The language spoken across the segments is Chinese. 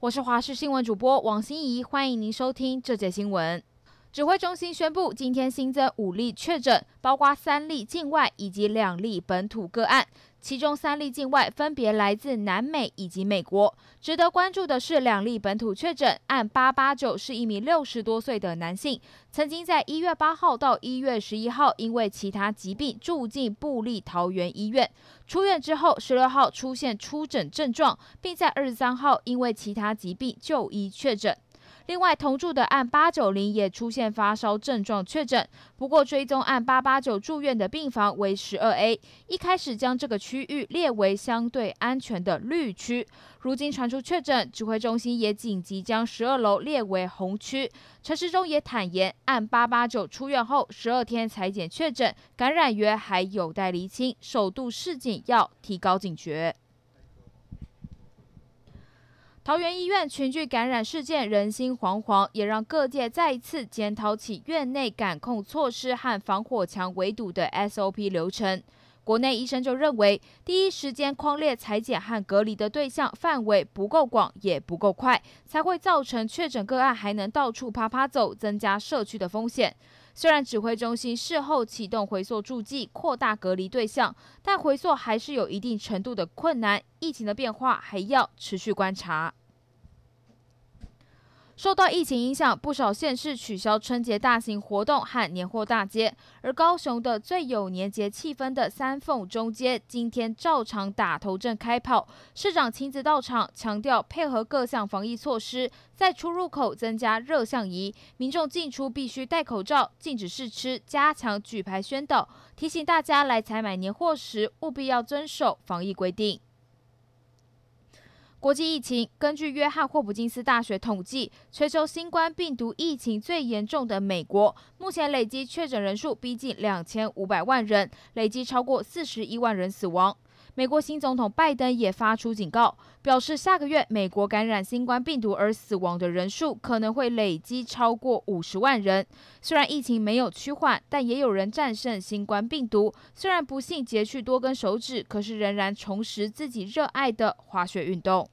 我是华视新闻主播王心怡，欢迎您收听这节新闻。指挥中心宣布，今天新增五例确诊，包括三例境外以及两例本土个案，其中三例境外分别来自南美以及美国。值得关注的是，两例本土确诊案八八九是一名六十多岁的男性，曾经在一月八号到一月十一号因为其他疾病住进布利桃园医院，出院之后十六号出现初诊症状，并在二十三号因为其他疾病就医确诊。另外，同住的案八九零也出现发烧症状确诊，不过追踪案八八九住院的病房为十二 A，一开始将这个区域列为相对安全的绿区，如今传出确诊，指挥中心也紧急将十二楼列为红区。陈时中也坦言，案八八九出院后十二天采检确诊，感染源还有待厘清，首度示警要提高警觉。桃园医院群聚感染事件，人心惶惶，也让各界再一次检讨起院内感控措施和防火墙围堵的 SOP 流程。国内医生就认为，第一时间框列裁剪和隔离的对象范围不够广，也不够快，才会造成确诊个案还能到处趴趴走，增加社区的风险。虽然指挥中心事后启动回溯助剂，扩大隔离对象，但回溯还是有一定程度的困难，疫情的变化还要持续观察。受到疫情影响，不少县市取消春节大型活动和年货大街，而高雄的最有年节气氛的三凤中街，今天照常打头阵开跑。市长亲自到场，强调配合各项防疫措施，在出入口增加热像仪，民众进出必须戴口罩，禁止试吃，加强举牌宣导，提醒大家来采买年货时务必要遵守防疫规定。国际疫情，根据约翰霍普金斯大学统计，全球新冠病毒疫情最严重的美国，目前累计确诊人数逼近两千五百万人，累计超过四十一万人死亡。美国新总统拜登也发出警告，表示下个月美国感染新冠病毒而死亡的人数可能会累积超过五十万人。虽然疫情没有趋缓，但也有人战胜新冠病毒。虽然不幸截去多根手指，可是仍然重拾自己热爱的滑雪运动。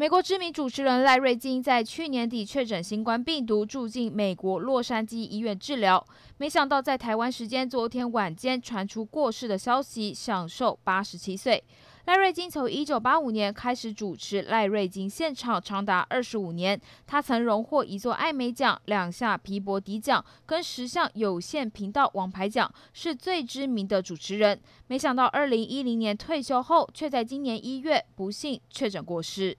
美国知名主持人赖瑞金在去年底确诊新冠病毒，住进美国洛杉矶医院治疗。没想到在台湾时间昨天晚间传出过世的消息，享寿八十七岁。赖瑞金从一九八五年开始主持赖瑞金现场，长达二十五年。他曾荣获一座艾美奖、两项皮博迪奖跟十项有线频道王牌奖，是最知名的主持人。没想到二零一零年退休后，却在今年一月不幸确诊过世。